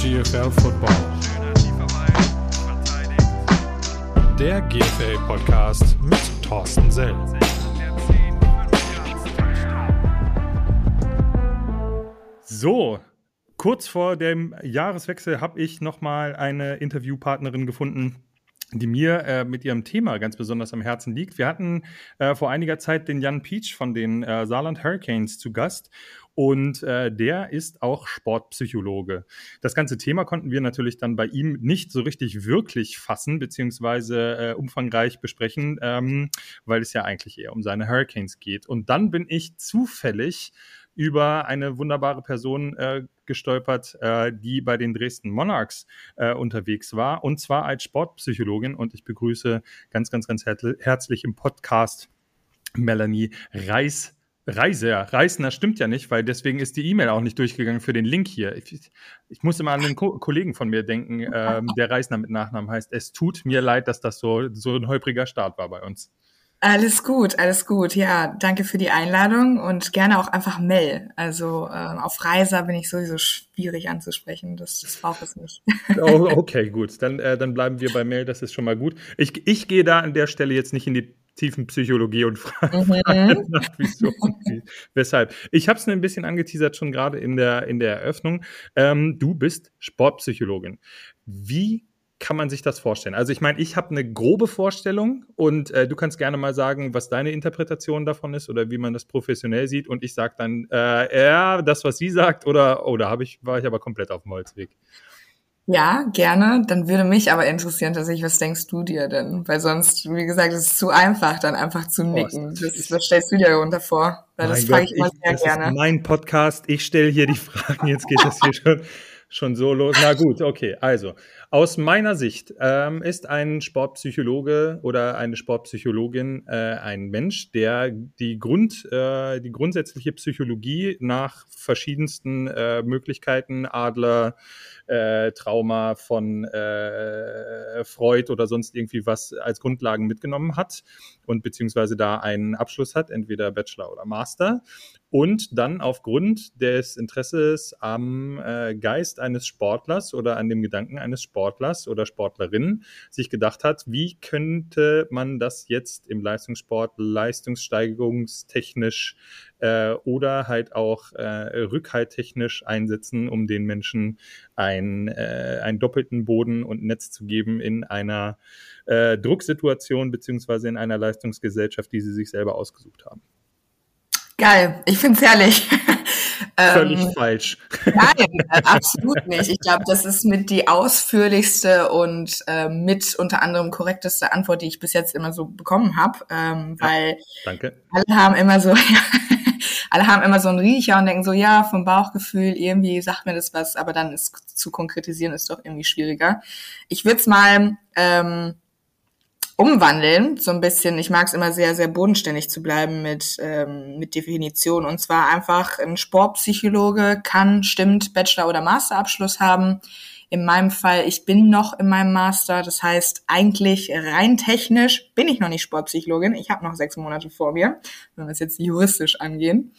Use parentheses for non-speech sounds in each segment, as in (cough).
GFL Football. Der GFL Podcast mit Thorsten Sell. So, kurz vor dem Jahreswechsel habe ich nochmal eine Interviewpartnerin gefunden, die mir äh, mit ihrem Thema ganz besonders am Herzen liegt. Wir hatten äh, vor einiger Zeit den Jan Peach von den äh, Saarland Hurricanes zu Gast und äh, der ist auch Sportpsychologe. Das ganze Thema konnten wir natürlich dann bei ihm nicht so richtig wirklich fassen, beziehungsweise äh, umfangreich besprechen, ähm, weil es ja eigentlich eher um seine Hurricanes geht. Und dann bin ich zufällig über eine wunderbare Person äh, gestolpert, äh, die bei den Dresden Monarchs äh, unterwegs war, und zwar als Sportpsychologin. Und ich begrüße ganz, ganz, ganz herzlich im Podcast Melanie Reis. Reiser, Reisner stimmt ja nicht, weil deswegen ist die E-Mail auch nicht durchgegangen für den Link hier. Ich, ich muss immer an einen Ko Kollegen von mir denken, ähm, der Reisner mit Nachnamen heißt. Es tut mir leid, dass das so, so ein holpriger Start war bei uns. Alles gut, alles gut. Ja, danke für die Einladung und gerne auch einfach Mel. Also äh, auf Reiser bin ich sowieso schwierig anzusprechen. Das, das braucht es nicht. (laughs) Oh, okay, gut. Dann, äh, dann bleiben wir bei Mel. Das ist schon mal gut. Ich, ich gehe da an der Stelle jetzt nicht in die tiefen Psychologie und frage mhm. (laughs) nach, wieso weshalb. Ich habe es ein bisschen angeteasert schon gerade in der, in der Eröffnung. Ähm, du bist Sportpsychologin. Wie kann man sich das vorstellen? Also ich meine, ich habe eine grobe Vorstellung und äh, du kannst gerne mal sagen, was deine Interpretation davon ist oder wie man das professionell sieht und ich sage dann, äh, ja, das, was sie sagt oder, oh, da ich, war ich aber komplett auf dem Holzweg. Ja, gerne. Dann würde mich aber interessieren, dass ich, was denkst du dir denn? Weil sonst, wie gesagt, es ist zu einfach, dann einfach zu nicken. Oh, das, was stellst du dir darunter vor? Weil das frage ich mal sehr das gerne. Ist mein Podcast. Ich stelle hier die Fragen. Jetzt geht das hier (laughs) schon, schon so los. Na gut, okay. Also, aus meiner Sicht ähm, ist ein Sportpsychologe oder eine Sportpsychologin äh, ein Mensch, der die, Grund, äh, die grundsätzliche Psychologie nach verschiedensten äh, Möglichkeiten, Adler, äh, Trauma von äh, Freud oder sonst irgendwie was als Grundlagen mitgenommen hat und beziehungsweise da einen Abschluss hat, entweder Bachelor oder Master und dann aufgrund des Interesses am äh, Geist eines Sportlers oder an dem Gedanken eines Sportlers oder Sportlerin sich gedacht hat, wie könnte man das jetzt im Leistungssport leistungssteigerungstechnisch äh, oder halt auch äh, rückhalttechnisch einsetzen, um den Menschen ein, äh, einen doppelten Boden und Netz zu geben in einer äh, Drucksituation beziehungsweise in einer Leistungsgesellschaft, die sie sich selber ausgesucht haben. Geil, ich find's herrlich. (laughs) Völlig ähm, falsch. Nein, äh, (laughs) absolut nicht. Ich glaube, das ist mit die ausführlichste und äh, mit unter anderem korrekteste Antwort, die ich bis jetzt immer so bekommen habe, ähm, weil danke. alle haben immer so, (laughs) alle haben immer so einen Riecher und denken so, ja, vom Bauchgefühl irgendwie sagt mir das was, aber dann ist zu konkretisieren ist doch irgendwie schwieriger. Ich würde es mal ähm, umwandeln, so ein bisschen. Ich mag es immer sehr, sehr bodenständig zu bleiben mit, ähm, mit Definition. Und zwar einfach ein Sportpsychologe kann, stimmt, Bachelor- oder Masterabschluss haben. In meinem Fall, ich bin noch in meinem Master. Das heißt, eigentlich rein technisch bin ich noch nicht Sportpsychologin. Ich habe noch sechs Monate vor mir, wenn wir es jetzt juristisch angehen.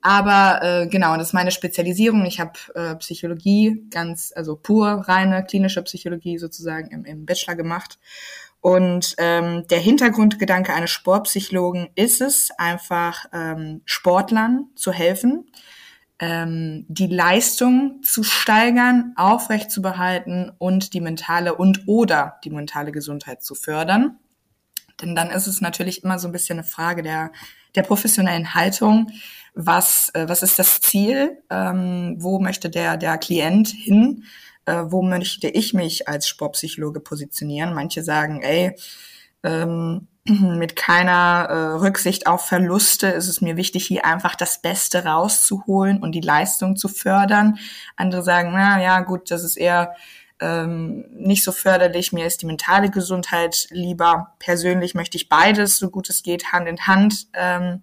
Aber äh, genau, das ist meine Spezialisierung. Ich habe äh, Psychologie, ganz, also pur reine klinische Psychologie sozusagen im, im Bachelor gemacht und ähm, der Hintergrundgedanke eines Sportpsychologen ist es, einfach ähm, Sportlern zu helfen, ähm, die Leistung zu steigern, aufrechtzubehalten und die mentale und oder die mentale Gesundheit zu fördern. Denn dann ist es natürlich immer so ein bisschen eine Frage der, der professionellen Haltung. Was, äh, was ist das Ziel? Ähm, wo möchte der, der Klient hin? Äh, wo möchte ich mich als Sportpsychologe positionieren. Manche sagen, ey, ähm, (clears throat) mit keiner äh, Rücksicht auf Verluste ist es mir wichtig, hier einfach das Beste rauszuholen und die Leistung zu fördern. Andere sagen, na ja, gut, das ist eher ähm, nicht so förderlich. Mir ist die mentale Gesundheit lieber. Persönlich möchte ich beides, so gut es geht, Hand in Hand ähm,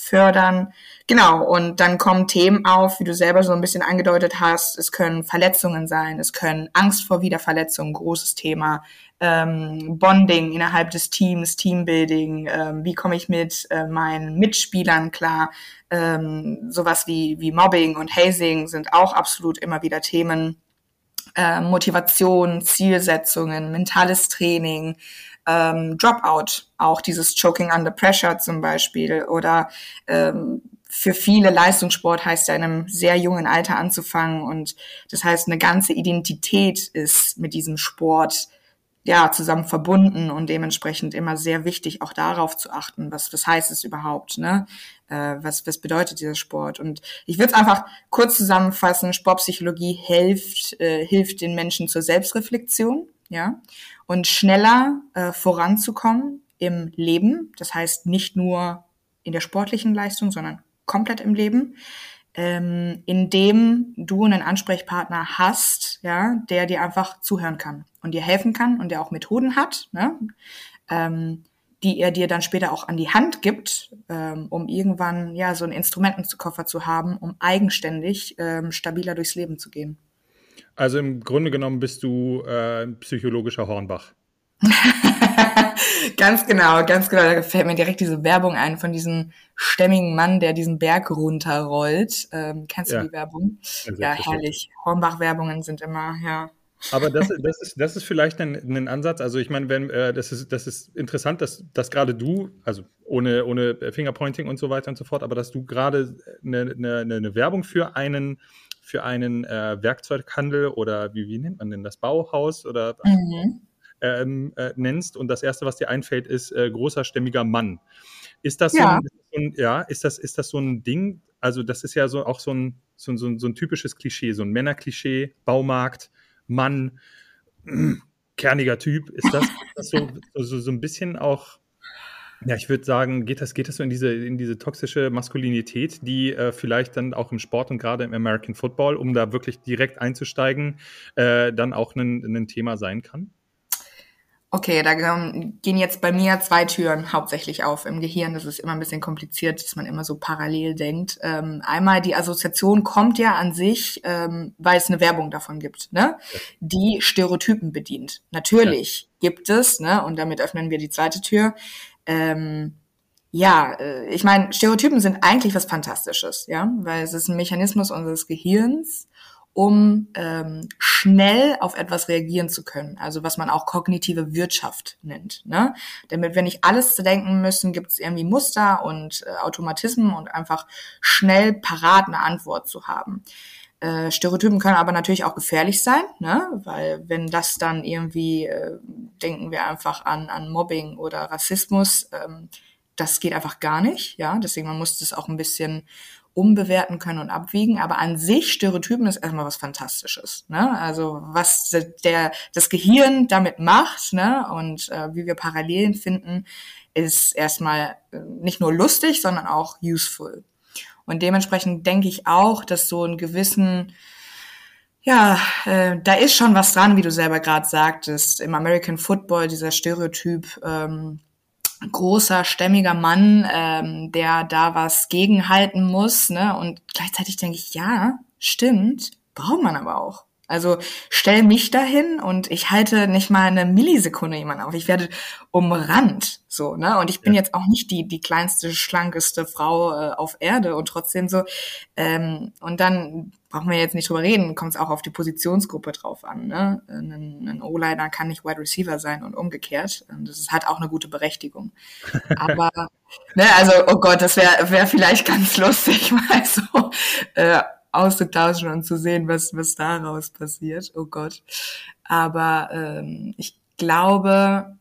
fördern. Genau, und dann kommen Themen auf, wie du selber so ein bisschen angedeutet hast. Es können Verletzungen sein, es können Angst vor Wiederverletzungen, großes Thema. Ähm, Bonding innerhalb des Teams, Teambuilding, ähm, wie komme ich mit äh, meinen Mitspielern klar. Ähm, sowas wie, wie Mobbing und Hazing sind auch absolut immer wieder Themen. äh, Motivation, Zielsetzungen, mentales Training, ähm, Dropout, auch dieses Choking under Pressure zum Beispiel oder ähm, für viele Leistungssport heißt ja in einem sehr jungen Alter anzufangen und das heißt eine ganze Identität ist mit diesem Sport ja zusammen verbunden und dementsprechend immer sehr wichtig auch darauf zu achten, was was heißt es überhaupt, ne? Äh, was was bedeutet dieser Sport? Und ich würde es einfach kurz zusammenfassen: Sportpsychologie hilft äh, hilft den Menschen zur Selbstreflexion, ja, und schneller äh, voranzukommen im Leben. Das heißt nicht nur in der sportlichen Leistung, sondern komplett im Leben, ähm, indem du einen Ansprechpartner hast, ja, der dir einfach zuhören kann und dir helfen kann und der auch Methoden hat, ne, ähm, die er dir dann später auch an die Hand gibt, ähm, um irgendwann ja so einen Instrumentenkoffer zu haben, um eigenständig ähm, stabiler durchs Leben zu gehen. Also im Grunde genommen bist du äh, psychologischer Hornbach. (laughs) ganz genau, ganz genau. Da fällt mir direkt diese Werbung ein von diesem stämmigen Mann, der diesen Berg runterrollt. Ähm, kennst du ja. die Werbung? Ja, herrlich. Hornbach-Werbungen sind immer, ja. Aber das, das, ist, das ist vielleicht ein, ein Ansatz. Also ich meine, wenn äh, das ist, das ist interessant, dass, dass gerade du, also ohne, ohne Fingerpointing und so weiter und so fort, aber dass du gerade eine, eine, eine Werbung für einen für einen äh, Werkzeughandel oder wie, wie nennt man denn das Bauhaus oder mhm ähm, äh, nennst und das erste, was dir einfällt, ist äh, großer stämmiger Mann. Ist das ja. So ein, ja, ist das, ist das so ein Ding? Also, das ist ja so auch so ein, so, so, so ein typisches Klischee, so ein Männerklischee, Baumarkt, Mann, (clears throat) kerniger Typ. Ist das, das so, so, so ein bisschen auch ja, ich würde sagen, geht das, geht das so in diese, in diese toxische Maskulinität, die äh, vielleicht dann auch im Sport und gerade im American Football, um da wirklich direkt einzusteigen, äh, dann auch ein, ein Thema sein kann? Okay, da gehen jetzt bei mir zwei Türen hauptsächlich auf im Gehirn. Das ist immer ein bisschen kompliziert, dass man immer so parallel denkt. Ähm, einmal die Assoziation kommt ja an sich, ähm, weil es eine Werbung davon gibt, ne? die Stereotypen bedient. Natürlich ja. gibt es, ne? und damit öffnen wir die zweite Tür. Ähm, ja, äh, ich meine, Stereotypen sind eigentlich was Fantastisches, ja, weil es ist ein Mechanismus unseres Gehirns um ähm, schnell auf etwas reagieren zu können. Also was man auch kognitive Wirtschaft nennt. Ne? Damit wir nicht alles zu denken müssen, gibt es irgendwie Muster und äh, Automatismen und einfach schnell parat eine Antwort zu haben. Äh, Stereotypen können aber natürlich auch gefährlich sein, ne? weil wenn das dann irgendwie, äh, denken wir einfach an, an Mobbing oder Rassismus, ähm, das geht einfach gar nicht, ja. Deswegen man muss das auch ein bisschen umbewerten können und abwiegen. Aber an sich Stereotypen ist erstmal was Fantastisches. Ne? Also was der das Gehirn damit macht ne? und äh, wie wir Parallelen finden, ist erstmal äh, nicht nur lustig, sondern auch useful. Und dementsprechend denke ich auch, dass so einen gewissen ja, äh, da ist schon was dran, wie du selber gerade sagtest. Im American Football dieser Stereotyp ähm, großer, stämmiger Mann, ähm, der da was gegenhalten muss. Ne? Und gleichzeitig denke ich, ja, stimmt, braucht man aber auch. Also stell mich dahin und ich halte nicht mal eine Millisekunde jemand auf. Ich werde umrannt, so, ne? Und ich bin ja. jetzt auch nicht die die kleinste, schlankeste Frau äh, auf Erde und trotzdem so. Ähm, und dann brauchen wir jetzt nicht drüber reden, kommt es auch auf die Positionsgruppe drauf an. Ne? Ein, ein O-Liner kann nicht Wide Receiver sein und umgekehrt. Und das hat auch eine gute Berechtigung. Aber (laughs) ne, also, oh Gott, das wäre wär vielleicht ganz lustig, (laughs) mal so. Äh, auszutauschen und zu sehen, was, was daraus passiert. Oh Gott. Aber ähm, ich glaube,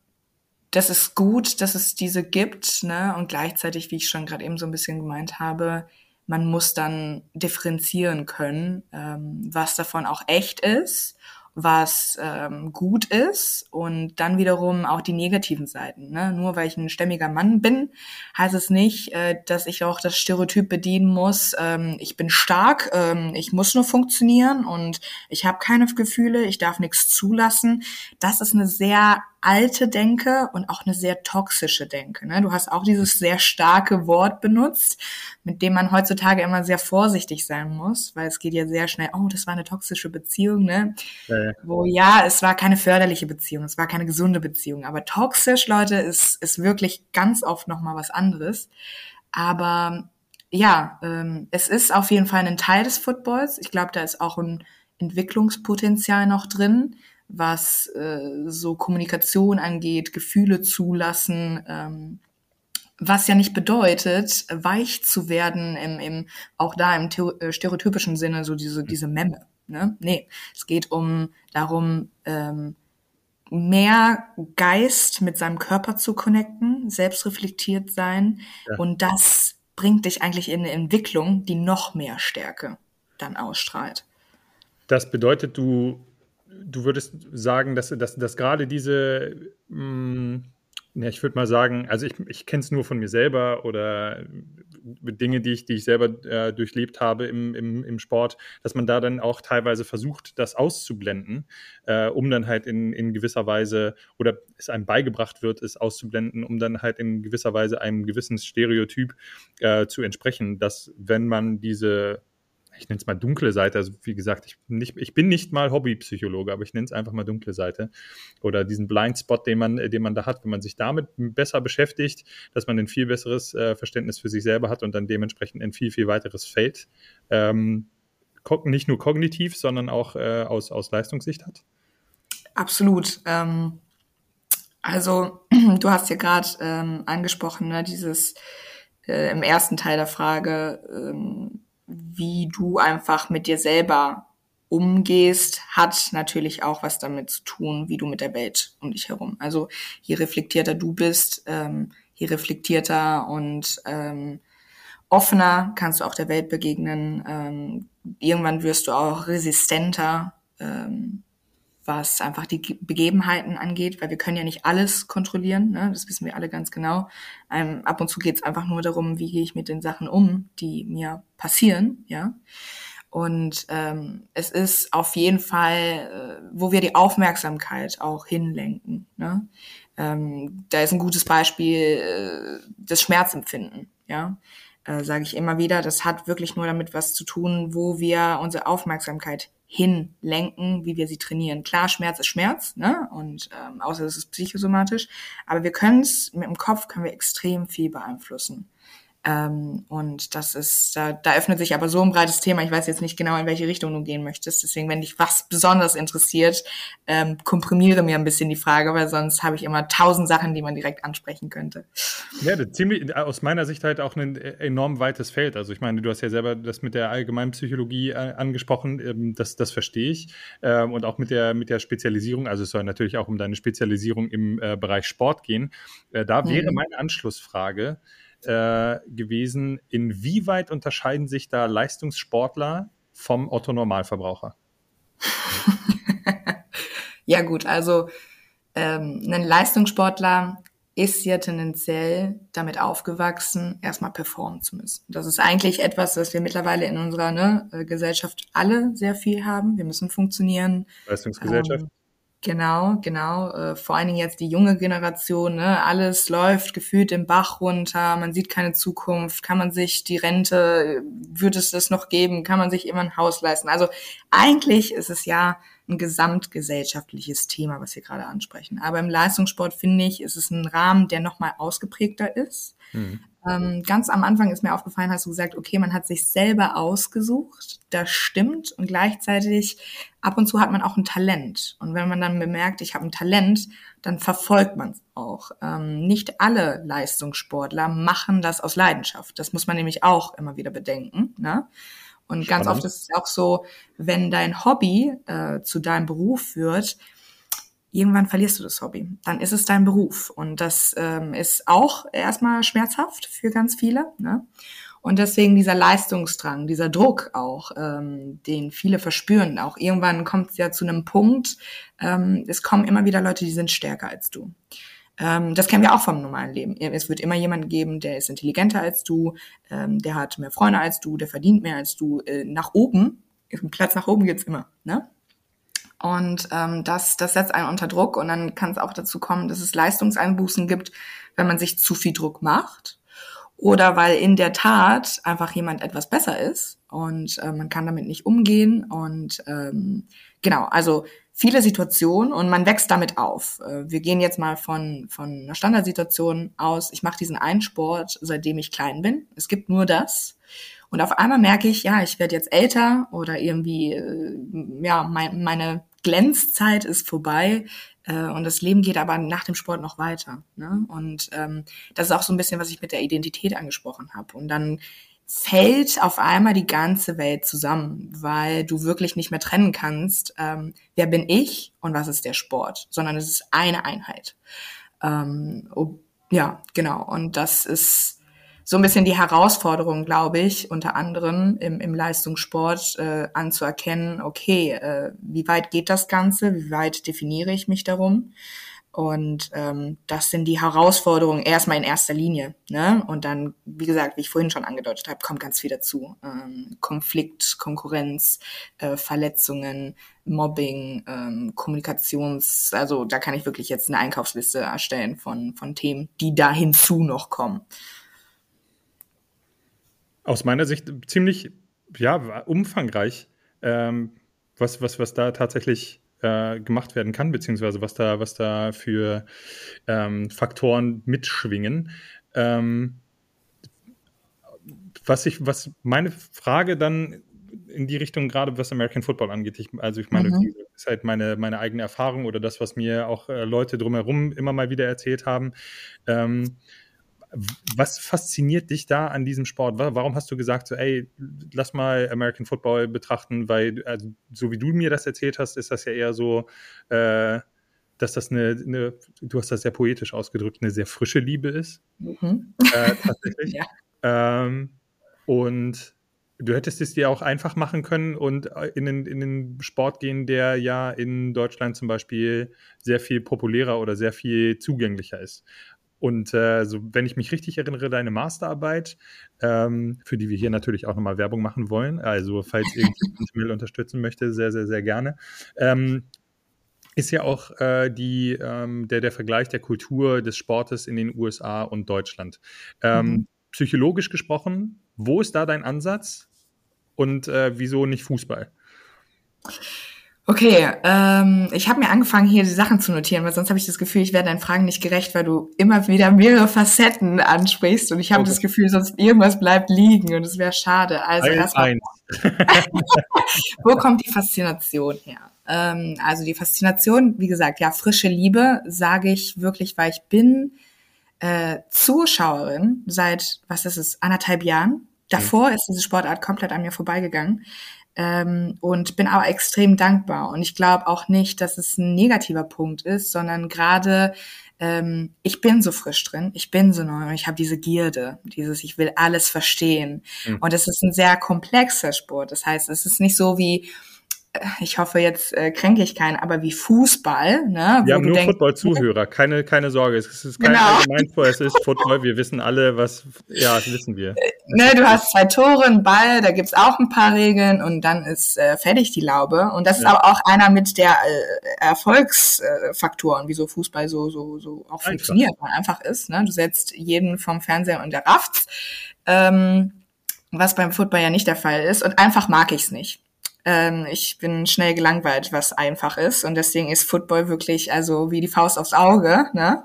das ist gut, dass es diese gibt, ne? Und gleichzeitig, wie ich schon gerade eben so ein bisschen gemeint habe, man muss dann differenzieren können, ähm, was davon auch echt ist was ähm, gut ist und dann wiederum auch die negativen Seiten. Ne? Nur weil ich ein stämmiger Mann bin, heißt es nicht, äh, dass ich auch das Stereotyp bedienen muss. Ähm, ich bin stark, ähm, ich muss nur funktionieren und ich habe keine Gefühle, ich darf nichts zulassen. Das ist eine sehr alte Denke und auch eine sehr toxische Denke. Ne? Du hast auch dieses sehr starke Wort benutzt, mit dem man heutzutage immer sehr vorsichtig sein muss, weil es geht ja sehr schnell, oh, das war eine toxische Beziehung, ne? Ja, ja. Wo ja, es war keine förderliche Beziehung, es war keine gesunde Beziehung. Aber toxisch, Leute, ist, ist wirklich ganz oft nochmal was anderes. Aber ja, ähm, es ist auf jeden Fall ein Teil des Footballs. Ich glaube, da ist auch ein Entwicklungspotenzial noch drin, was äh, so Kommunikation angeht, Gefühle zulassen, ähm, was ja nicht bedeutet, weich zu werden im, im auch da im äh, stereotypischen Sinne, so diese, diese Memme. Ne? Nee, es geht um darum, ähm, mehr Geist mit seinem Körper zu connecten, selbstreflektiert sein. Ja. Und das bringt dich eigentlich in eine Entwicklung, die noch mehr Stärke dann ausstrahlt. Das bedeutet, du, du würdest sagen, dass, dass, dass gerade diese mh, mm, ja, ich würde mal sagen, also ich, ich kenne es nur von mir selber oder Dinge, die ich, die ich selber äh, durchlebt habe im, im, im Sport, dass man da dann auch teilweise versucht, das auszublenden, äh, um dann halt in, in gewisser Weise oder es einem beigebracht wird, es auszublenden, um dann halt in gewisser Weise einem gewissen Stereotyp äh, zu entsprechen, dass wenn man diese ich nenne es mal dunkle Seite. Also wie gesagt, ich, nicht, ich bin nicht mal Hobbypsychologe, aber ich nenne es einfach mal dunkle Seite. Oder diesen Blindspot, den man, den man da hat, wenn man sich damit besser beschäftigt, dass man ein viel besseres äh, Verständnis für sich selber hat und dann dementsprechend ein viel, viel weiteres Feld. Ähm, nicht nur kognitiv, sondern auch äh, aus, aus Leistungssicht hat? Absolut. Ähm, also (clears throat) du hast ja gerade ähm, angesprochen, ne, dieses äh, im ersten Teil der Frage, ähm, wie du einfach mit dir selber umgehst, hat natürlich auch was damit zu tun, wie du mit der Welt um dich herum. Also je reflektierter du bist, ähm, je reflektierter und ähm, offener kannst du auch der Welt begegnen. Ähm, irgendwann wirst du auch resistenter. Ähm, was einfach die Begebenheiten angeht, weil wir können ja nicht alles kontrollieren, ne? das wissen wir alle ganz genau. Ähm, ab und zu geht es einfach nur darum, wie gehe ich mit den Sachen um, die mir passieren, ja. Und ähm, es ist auf jeden Fall, äh, wo wir die Aufmerksamkeit auch hinlenken. Ne? Ähm, da ist ein gutes Beispiel äh, das Schmerzempfinden, ja äh, sage ich immer wieder, das hat wirklich nur damit was zu tun, wo wir unsere Aufmerksamkeit hinlenken, wie wir sie trainieren. Klar, Schmerz ist Schmerz, ne? Und ähm, außer es ist psychosomatisch, aber wir können es mit dem Kopf können wir extrem viel beeinflussen. Ähm, und das ist, da, da öffnet sich aber so ein breites Thema. Ich weiß jetzt nicht genau, in welche Richtung du gehen möchtest. Deswegen, wenn dich was besonders interessiert, ähm, komprimiere mir ein bisschen die Frage, weil sonst habe ich immer tausend Sachen, die man direkt ansprechen könnte. Ja, ziemlich, aus meiner Sicht halt auch ein enorm weites Feld. Also ich meine, du hast ja selber das mit der allgemeinen Psychologie äh, angesprochen. Ähm, das, das verstehe ich. Ähm, und auch mit der, mit der Spezialisierung. Also es soll natürlich auch um deine Spezialisierung im äh, Bereich Sport gehen. Äh, da wäre mhm. meine Anschlussfrage, äh, gewesen, inwieweit unterscheiden sich da Leistungssportler vom Otto Normalverbraucher? (laughs) ja gut, also ähm, ein Leistungssportler ist ja tendenziell damit aufgewachsen, erstmal performen zu müssen. Das ist eigentlich etwas, was wir mittlerweile in unserer ne, äh, Gesellschaft alle sehr viel haben. Wir müssen funktionieren. Leistungsgesellschaft. Ähm, Genau, genau. Äh, vor allen Dingen jetzt die junge Generation, ne? alles läuft gefühlt im Bach runter, man sieht keine Zukunft, kann man sich die Rente, wird es das noch geben, kann man sich immer ein Haus leisten. Also eigentlich ist es ja ein gesamtgesellschaftliches Thema, was wir gerade ansprechen. Aber im Leistungssport finde ich, ist es ein Rahmen, der nochmal ausgeprägter ist. Mhm. Ähm, ganz am Anfang ist mir aufgefallen, hast du gesagt, okay, man hat sich selber ausgesucht. Das stimmt. Und gleichzeitig ab und zu hat man auch ein Talent. Und wenn man dann bemerkt, ich habe ein Talent, dann verfolgt man es auch. Ähm, nicht alle Leistungssportler machen das aus Leidenschaft. Das muss man nämlich auch immer wieder bedenken. Ne? Und Spannend. ganz oft ist es auch so, wenn dein Hobby äh, zu deinem Beruf wird, irgendwann verlierst du das Hobby. Dann ist es dein Beruf. Und das ähm, ist auch erstmal schmerzhaft für ganz viele. Ne? Und deswegen dieser Leistungsdrang, dieser Druck auch, ähm, den viele verspüren. Auch irgendwann kommt es ja zu einem Punkt, ähm, es kommen immer wieder Leute, die sind stärker als du. Ähm, das kennen wir auch vom normalen Leben. Es wird immer jemanden geben, der ist intelligenter als du, ähm, der hat mehr Freunde als du, der verdient mehr als du. Äh, nach oben, Platz nach oben gibt's immer. Ne? Und ähm, das, das setzt einen unter Druck und dann kann es auch dazu kommen, dass es Leistungseinbußen gibt, wenn man sich zu viel Druck macht oder weil in der Tat einfach jemand etwas besser ist und äh, man kann damit nicht umgehen und ähm, genau, also viele Situationen und man wächst damit auf. Äh, wir gehen jetzt mal von, von einer Standardsituation aus. Ich mache diesen einen Sport, seitdem ich klein bin. Es gibt nur das. Und auf einmal merke ich, ja, ich werde jetzt älter oder irgendwie, äh, ja, mein, meine Glänzzeit ist vorbei äh, und das Leben geht aber nach dem Sport noch weiter. Ne? Und ähm, das ist auch so ein bisschen, was ich mit der Identität angesprochen habe. Und dann fällt auf einmal die ganze Welt zusammen, weil du wirklich nicht mehr trennen kannst, ähm, wer bin ich und was ist der Sport, sondern es ist eine Einheit. Ähm, oh, ja, genau. Und das ist so ein bisschen die Herausforderung, glaube ich, unter anderem im, im Leistungssport äh, anzuerkennen, okay, äh, wie weit geht das Ganze, wie weit definiere ich mich darum? Und ähm, das sind die Herausforderungen erstmal in erster Linie. Ne? Und dann, wie gesagt, wie ich vorhin schon angedeutet habe, kommt ganz viel dazu. Ähm, Konflikt, Konkurrenz, äh, Verletzungen, Mobbing, ähm, Kommunikations, also da kann ich wirklich jetzt eine Einkaufsliste erstellen von, von Themen, die da hinzu noch kommen aus meiner Sicht ziemlich ja, umfangreich, ähm, was, was, was da tatsächlich äh, gemacht werden kann, beziehungsweise was da, was da für ähm, Faktoren mitschwingen. Ähm, was ich, was meine Frage dann in die Richtung, gerade was American Football angeht, ich, also ich meine, mhm. das ist halt meine, meine eigene Erfahrung oder das, was mir auch äh, Leute drumherum immer mal wieder erzählt haben. Ähm, was fasziniert dich da an diesem Sport? Warum hast du gesagt, so, ey, lass mal American Football betrachten, weil, also, so wie du mir das erzählt hast, ist das ja eher so, äh, dass das eine, eine, du hast das sehr poetisch ausgedrückt, eine sehr frische Liebe ist. Mhm. Äh, tatsächlich. (laughs) ja. ähm, und du hättest es dir auch einfach machen können und in den, in den Sport gehen, der ja in Deutschland zum Beispiel sehr viel populärer oder sehr viel zugänglicher ist. Und äh, so, wenn ich mich richtig erinnere, deine Masterarbeit, ähm, für die wir hier natürlich auch nochmal Werbung machen wollen, also falls irgendjemand unterstützen möchte, sehr, sehr, sehr gerne, ähm, ist ja auch äh, die, ähm, der, der Vergleich der Kultur des Sportes in den USA und Deutschland. Ähm, mhm. Psychologisch gesprochen, wo ist da dein Ansatz und äh, wieso nicht Fußball? Okay, ähm, ich habe mir angefangen, hier die Sachen zu notieren, weil sonst habe ich das Gefühl, ich werde deinen Fragen nicht gerecht, weil du immer wieder mehrere Facetten ansprichst und ich habe okay. das Gefühl, sonst irgendwas bleibt liegen und es wäre schade. Also erstmal, (laughs) wo kommt die Faszination her? Ähm, also die Faszination, wie gesagt, ja, frische Liebe, sage ich wirklich, weil ich bin äh, Zuschauerin seit, was ist es, anderthalb Jahren. Davor ist diese Sportart komplett an mir vorbeigegangen ähm, und bin aber extrem dankbar. Und ich glaube auch nicht, dass es ein negativer Punkt ist, sondern gerade ähm, ich bin so frisch drin, ich bin so neu und ich habe diese Gierde, dieses ich will alles verstehen. Mhm. Und es ist ein sehr komplexer Sport. Das heißt, es ist nicht so wie ich hoffe, jetzt äh, kränke ich keinen, aber wie Fußball. Ne, wir haben nur Football-Zuhörer, (laughs) keine, keine Sorge. Es ist kein genau. Allgemeinsport, es ist Football. Wir wissen alle, was, ja, das wissen wir. Äh, ne, du hast zwei Tore, einen Ball, da gibt's auch ein paar Regeln und dann ist äh, fertig die Laube. Und das ja. ist aber auch einer mit der äh, Erfolgsfaktoren, wieso Fußball so, so, so auch einfach. funktioniert, weil einfach ist. Ne? Du setzt jeden vom Fernseher und der rafft's. Ähm, was beim Football ja nicht der Fall ist. Und einfach mag ich's nicht. Ähm, ich bin schnell gelangweilt, was einfach ist. Und deswegen ist Football wirklich also wie die Faust aufs Auge. Ne?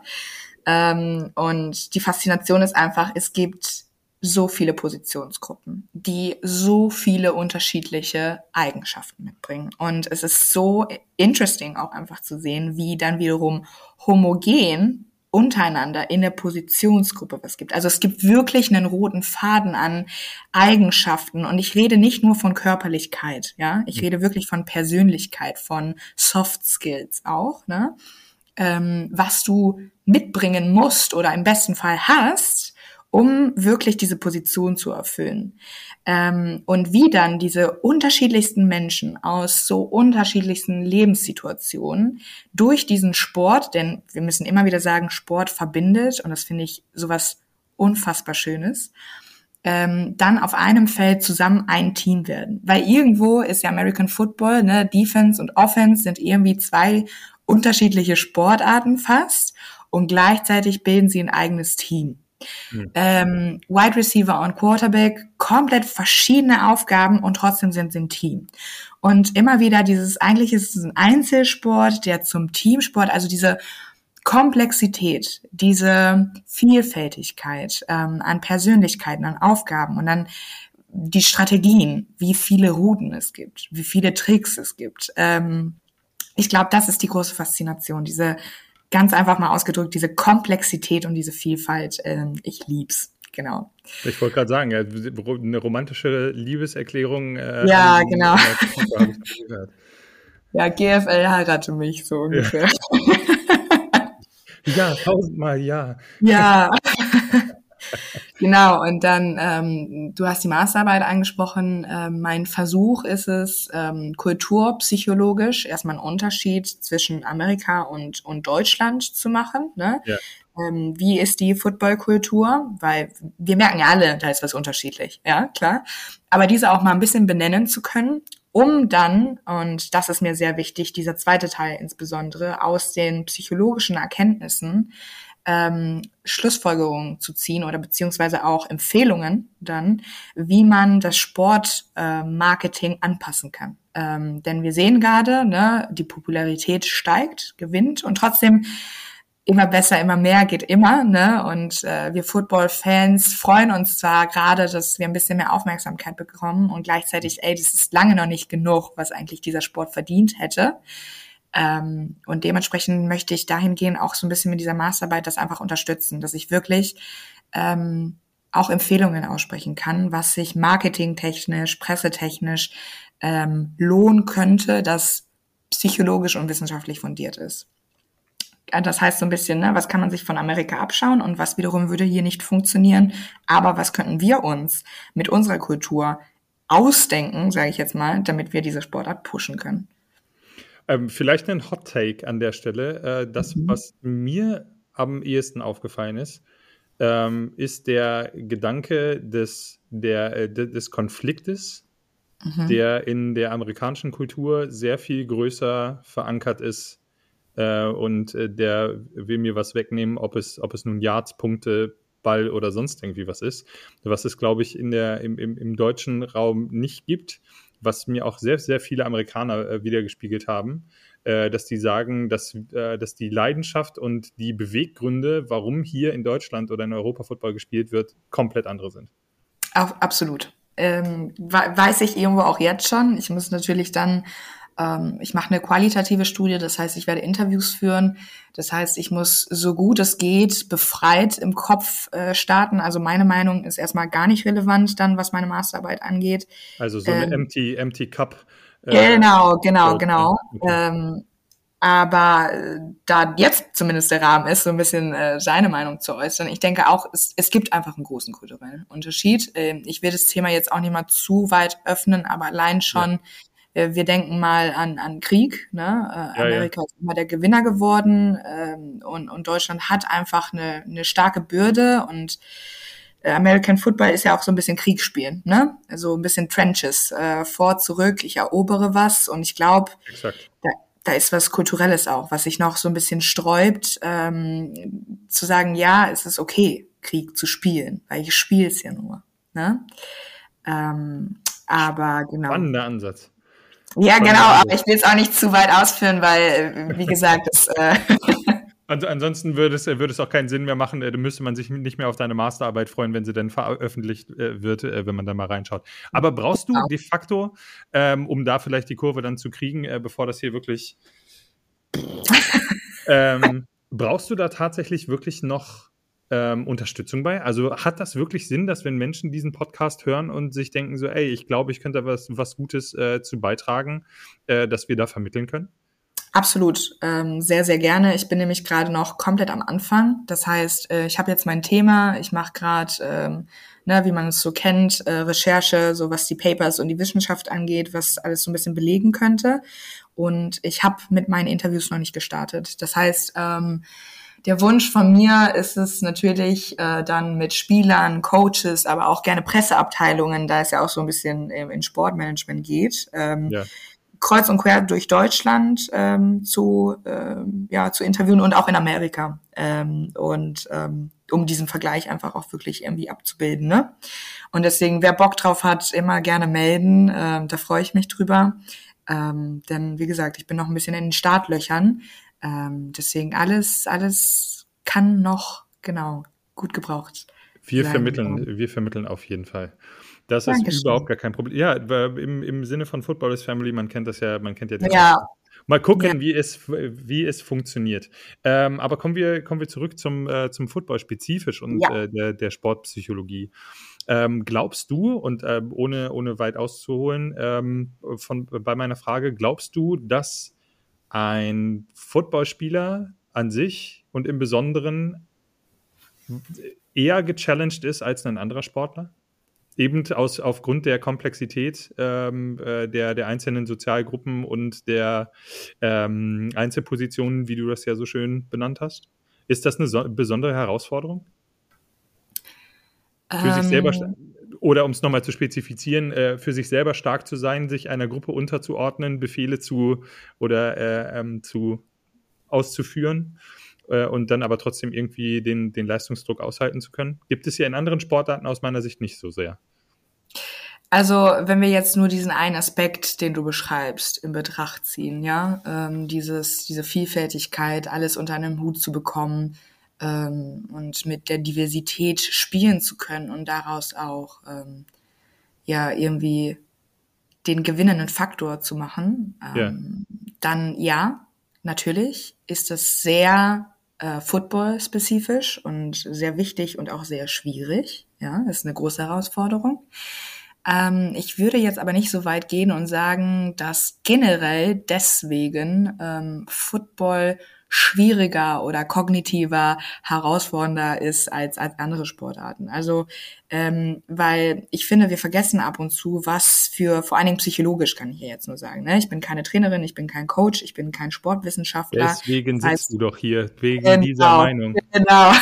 Ähm, und die Faszination ist einfach, es gibt so viele Positionsgruppen, die so viele unterschiedliche Eigenschaften mitbringen. Und es ist so interesting auch einfach zu sehen, wie dann wiederum homogen untereinander in der Positionsgruppe was gibt. Also es gibt wirklich einen roten Faden an Eigenschaften und ich rede nicht nur von Körperlichkeit, ja, ich rede wirklich von Persönlichkeit, von Soft Skills auch, ne? Ähm, was du mitbringen musst oder im besten Fall hast, um wirklich diese Position zu erfüllen. Ähm, und wie dann diese unterschiedlichsten Menschen aus so unterschiedlichsten Lebenssituationen durch diesen Sport, denn wir müssen immer wieder sagen, Sport verbindet, und das finde ich sowas unfassbar Schönes, ähm, dann auf einem Feld zusammen ein Team werden. Weil irgendwo ist ja American Football, ne, Defense und Offense sind irgendwie zwei unterschiedliche Sportarten fast und gleichzeitig bilden sie ein eigenes Team. Mhm. Ähm, Wide Receiver und Quarterback, komplett verschiedene Aufgaben und trotzdem sind sie ein Team. Und immer wieder dieses, eigentlich ist es ein Einzelsport, der zum Teamsport, also diese Komplexität, diese Vielfältigkeit ähm, an Persönlichkeiten, an Aufgaben und dann die Strategien, wie viele Routen es gibt, wie viele Tricks es gibt. Ähm, ich glaube, das ist die große Faszination, diese ganz einfach mal ausgedrückt, diese Komplexität und diese Vielfalt. Ähm, ich lieb's. Genau. Ich wollte gerade sagen, ja, eine romantische Liebeserklärung. Äh, ja, genau. (laughs) ja, GFL heirate mich so ungefähr. Ja, (laughs) ja tausendmal ja. Ja. (laughs) Genau, und dann, ähm, du hast die Masterarbeit angesprochen. Ähm, mein Versuch ist es, ähm, kulturpsychologisch erstmal einen Unterschied zwischen Amerika und, und Deutschland zu machen. Ne? Ja. Ähm, wie ist die Footballkultur? Weil wir merken ja alle, da ist was unterschiedlich, ja, klar. Aber diese auch mal ein bisschen benennen zu können, um dann, und das ist mir sehr wichtig, dieser zweite Teil insbesondere, aus den psychologischen Erkenntnissen ähm, Schlussfolgerungen zu ziehen oder beziehungsweise auch Empfehlungen dann, wie man das Sportmarketing äh, anpassen kann. Ähm, denn wir sehen gerade, ne, die Popularität steigt, gewinnt und trotzdem immer besser, immer mehr geht immer, ne? Und äh, wir Football-Fans freuen uns zwar gerade, dass wir ein bisschen mehr Aufmerksamkeit bekommen und gleichzeitig, ey, das ist lange noch nicht genug, was eigentlich dieser Sport verdient hätte. Ähm, und dementsprechend möchte ich dahingehend auch so ein bisschen mit dieser Masterarbeit das einfach unterstützen, dass ich wirklich ähm, auch Empfehlungen aussprechen kann, was sich marketingtechnisch, pressetechnisch ähm, lohnen könnte, das psychologisch und wissenschaftlich fundiert ist. Das heißt so ein bisschen, ne, was kann man sich von Amerika abschauen und was wiederum würde hier nicht funktionieren. Aber was könnten wir uns mit unserer Kultur ausdenken, sage ich jetzt mal, damit wir diese Sportart pushen können? Ähm, vielleicht ein Hot Take an der Stelle. Äh, das, mhm. was mir am ehesten aufgefallen ist, ähm, ist der Gedanke des, der, äh, des Konfliktes, mhm. der in der amerikanischen Kultur sehr viel größer verankert ist. Äh, und äh, der will mir was wegnehmen, ob es, ob es nun Yards, Punkte, Ball oder sonst irgendwie was ist. Was es, glaube ich, in der, im, im, im deutschen Raum nicht gibt was mir auch sehr, sehr viele Amerikaner äh, wiedergespiegelt haben, äh, dass die sagen, dass, äh, dass die Leidenschaft und die Beweggründe, warum hier in Deutschland oder in Europa Football gespielt wird, komplett andere sind. Auch, absolut. Ähm, weiß ich irgendwo auch jetzt schon. Ich muss natürlich dann ich mache eine qualitative Studie, das heißt, ich werde Interviews führen. Das heißt, ich muss so gut es geht befreit im Kopf äh, starten. Also meine Meinung ist erstmal gar nicht relevant dann, was meine Masterarbeit angeht. Also so eine ähm, empty, empty Cup. Äh, genau, genau, genau. Okay. Ähm, aber äh, da jetzt zumindest der Rahmen ist, so ein bisschen äh, seine Meinung zu äußern, ich denke auch, es, es gibt einfach einen großen kulturellen Unterschied. Ähm, ich will das Thema jetzt auch nicht mal zu weit öffnen, aber allein schon ja wir denken mal an, an Krieg. Ne? Äh, ja, Amerika ja. ist immer der Gewinner geworden ähm, und, und Deutschland hat einfach eine, eine starke Bürde und äh, American Football ist ja auch so ein bisschen Kriegsspielen, ne? Also ein bisschen Trenches, äh, vor, zurück, ich erobere was und ich glaube, da, da ist was Kulturelles auch, was sich noch so ein bisschen sträubt, ähm, zu sagen, ja, es ist okay, Krieg zu spielen, weil ich spiele es ja nur. Ne? Ähm, aber genau. Spannender Ansatz. Ja, genau, aber ich will es auch nicht zu weit ausführen, weil, wie gesagt, das. Äh (laughs) Ansonsten würde es, würde es auch keinen Sinn mehr machen. Da müsste man sich nicht mehr auf deine Masterarbeit freuen, wenn sie dann veröffentlicht äh, wird, äh, wenn man da mal reinschaut. Aber brauchst du de facto, ähm, um da vielleicht die Kurve dann zu kriegen, äh, bevor das hier wirklich. (laughs) ähm, brauchst du da tatsächlich wirklich noch ähm, Unterstützung bei? Also hat das wirklich Sinn, dass wenn Menschen diesen Podcast hören und sich denken so, ey, ich glaube, ich könnte was, was Gutes äh, zu beitragen, äh, dass wir da vermitteln können? Absolut, ähm, sehr, sehr gerne. Ich bin nämlich gerade noch komplett am Anfang. Das heißt, äh, ich habe jetzt mein Thema, ich mache gerade, ähm, ne, wie man es so kennt, äh, Recherche, so was die Papers und die Wissenschaft angeht, was alles so ein bisschen belegen könnte. Und ich habe mit meinen Interviews noch nicht gestartet. Das heißt, ähm, der Wunsch von mir ist es natürlich äh, dann mit Spielern, Coaches, aber auch gerne Presseabteilungen, da es ja auch so ein bisschen äh, in Sportmanagement geht, ähm, ja. kreuz und quer durch Deutschland ähm, zu, ähm, ja, zu interviewen und auch in Amerika. Ähm, und ähm, um diesen Vergleich einfach auch wirklich irgendwie abzubilden. Ne? Und deswegen, wer Bock drauf hat, immer gerne melden. Ähm, da freue ich mich drüber. Ähm, denn wie gesagt, ich bin noch ein bisschen in den Startlöchern. Ähm, deswegen alles, alles kann noch, genau, gut gebraucht. Wir vermitteln, wir vermitteln auf jeden Fall. Das Dankeschön. ist überhaupt gar kein Problem. Ja, im, im Sinne von Football is Family, man kennt das ja, man kennt ja den ja. Mal gucken, ja. wie, es, wie es funktioniert. Ähm, aber kommen wir, kommen wir zurück zum, äh, zum Football spezifisch und ja. äh, der, der Sportpsychologie. Ähm, glaubst du, und äh, ohne, ohne weit auszuholen, ähm, von, bei meiner Frage, glaubst du, dass ein Footballspieler an sich und im Besonderen eher gechallenged ist als ein anderer Sportler? Eben aus, aufgrund der Komplexität ähm, äh, der, der einzelnen Sozialgruppen und der ähm, Einzelpositionen, wie du das ja so schön benannt hast. Ist das eine so besondere Herausforderung? Für ähm, sich selber, ähm. Oder um es nochmal zu spezifizieren, äh, für sich selber stark zu sein, sich einer Gruppe unterzuordnen, Befehle zu oder äh, ähm, zu auszuführen äh, und dann aber trotzdem irgendwie den, den Leistungsdruck aushalten zu können. Gibt es ja in anderen Sportarten aus meiner Sicht nicht so sehr. Also, wenn wir jetzt nur diesen einen Aspekt, den du beschreibst, in Betracht ziehen, ja, ähm, dieses, diese Vielfältigkeit, alles unter einem Hut zu bekommen ähm, und mit der Diversität spielen zu können und daraus auch ähm, ja irgendwie den gewinnenden Faktor zu machen, ähm, ja. dann ja, natürlich ist das sehr äh, Football-spezifisch und sehr wichtig und auch sehr schwierig. Ja, das ist eine große Herausforderung. Ähm, ich würde jetzt aber nicht so weit gehen und sagen, dass generell deswegen ähm, Football schwieriger oder kognitiver herausfordernder ist als, als andere Sportarten. Also, ähm, weil ich finde, wir vergessen ab und zu, was für, vor allen Dingen psychologisch kann ich hier jetzt nur sagen. Ne? Ich bin keine Trainerin, ich bin kein Coach, ich bin kein Sportwissenschaftler. Deswegen sitzt heißt, du doch hier, wegen genau, dieser Meinung. Genau.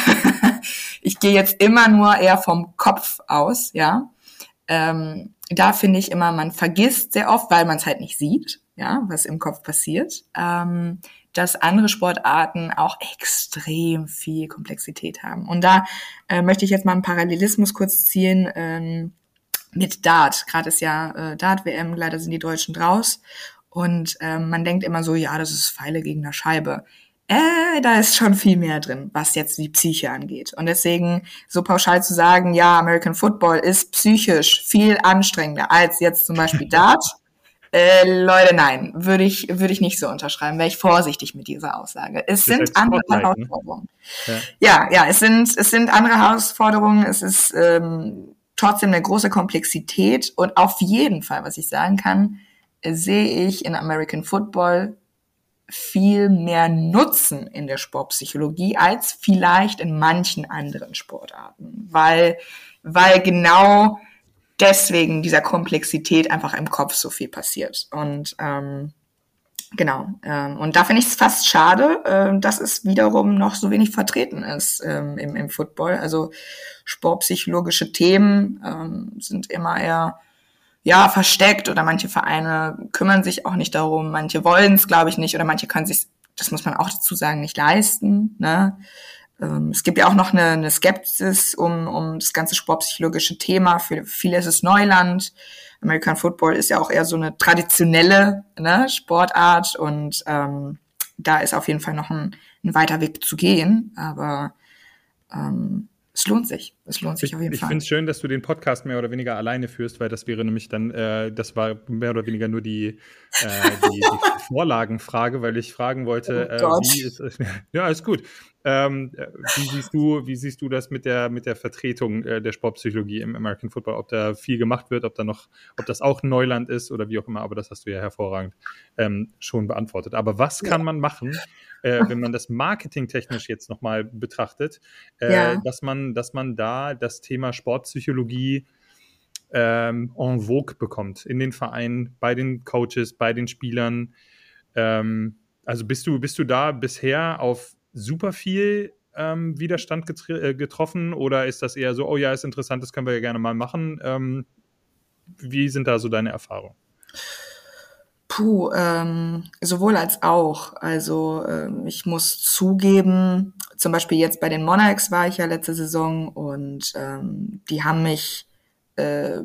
(laughs) ich gehe jetzt immer nur eher vom Kopf aus, ja. Ähm, da finde ich immer, man vergisst sehr oft, weil man es halt nicht sieht, ja, was im Kopf passiert. Ähm, dass andere Sportarten auch extrem viel Komplexität haben. Und da äh, möchte ich jetzt mal einen Parallelismus kurz ziehen ähm, mit Dart. Gerade ist ja äh, Dart-WM, leider sind die Deutschen draus. Und ähm, man denkt immer so, ja, das ist Pfeile gegen eine Scheibe. Äh, da ist schon viel mehr drin, was jetzt die Psyche angeht. Und deswegen so pauschal zu sagen, ja, American Football ist psychisch viel anstrengender als jetzt zum Beispiel (laughs) Dart, äh, Leute, nein, würde ich, würde ich nicht so unterschreiben, wäre ich vorsichtig mit dieser Aussage. Es das sind andere ne? Herausforderungen. Ne? Ja. ja, ja, es sind, es sind andere Herausforderungen, es ist ähm, trotzdem eine große Komplexität und auf jeden Fall, was ich sagen kann, äh, sehe ich in American Football viel mehr Nutzen in der Sportpsychologie als vielleicht in manchen anderen Sportarten, weil, weil genau deswegen dieser Komplexität einfach im Kopf so viel passiert. Und ähm, genau, ähm, und da finde ich es fast schade, äh, dass es wiederum noch so wenig vertreten ist ähm, im, im Football. Also sportpsychologische Themen ähm, sind immer eher ja versteckt oder manche Vereine kümmern sich auch nicht darum, manche wollen es, glaube ich, nicht, oder manche können sich, das muss man auch dazu sagen, nicht leisten. Ne? Ähm, es gibt ja auch noch eine, eine Skepsis um, um das ganze sportpsychologische Thema. Für viele ist es Neuland. American Football ist ja auch eher so eine traditionelle ne, Sportart und ähm, da ist auf jeden Fall noch ein, ein weiter Weg zu gehen. Aber ähm, es lohnt sich. Es lohnt sich ich, auf jeden ich Fall. Ich finde es schön, dass du den Podcast mehr oder weniger alleine führst, weil das wäre nämlich dann, äh, das war mehr oder weniger nur die, äh, die, die (laughs) Vorlagenfrage, weil ich fragen wollte, oh äh, wie ist, (laughs) ja, ist gut. Ähm, äh, wie siehst du, wie siehst du das mit der mit der Vertretung äh, der Sportpsychologie im American Football? Ob da viel gemacht wird, ob da noch, ob das auch Neuland ist oder wie auch immer? Aber das hast du ja hervorragend ähm, schon beantwortet. Aber was kann man machen, äh, wenn man das marketingtechnisch jetzt nochmal betrachtet, äh, ja. dass man, dass man da das Thema Sportpsychologie ähm, en vogue bekommt in den Vereinen, bei den Coaches, bei den Spielern. Ähm, also bist du, bist du da bisher auf super viel ähm, Widerstand äh, getroffen oder ist das eher so, oh ja, ist interessant, das können wir ja gerne mal machen? Ähm, wie sind da so deine Erfahrungen? Puh, ähm, sowohl als auch. Also ähm, ich muss zugeben, zum Beispiel jetzt bei den Monarchs war ich ja letzte Saison und ähm, die haben mich äh,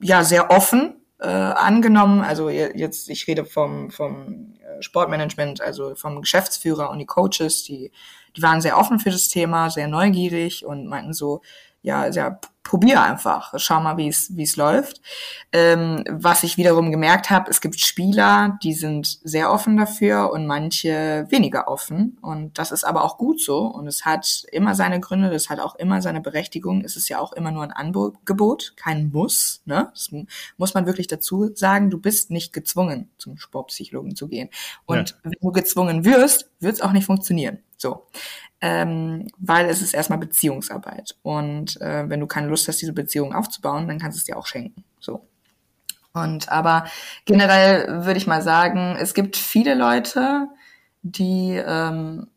ja sehr offen äh, angenommen. Also jetzt, ich rede vom, vom Sportmanagement, also vom Geschäftsführer und die Coaches, die, die waren sehr offen für das Thema, sehr neugierig und meinten so, ja, ja, probier einfach, schau mal, wie es wie es läuft. Ähm, was ich wiederum gemerkt habe, es gibt Spieler, die sind sehr offen dafür und manche weniger offen. Und das ist aber auch gut so. Und es hat immer seine Gründe, das hat auch immer seine Berechtigung. Es ist ja auch immer nur ein Angebot, kein Muss. Ne? Das muss man wirklich dazu sagen. Du bist nicht gezwungen, zum Sportpsychologen zu gehen. Und ja. wenn du gezwungen wirst, wird es auch nicht funktionieren. So ähm, weil es ist erstmal Beziehungsarbeit. Und äh, wenn du keine Lust hast, diese Beziehung aufzubauen, dann kannst du es dir auch schenken. So. Und aber generell würde ich mal sagen, es gibt viele Leute, die ähm,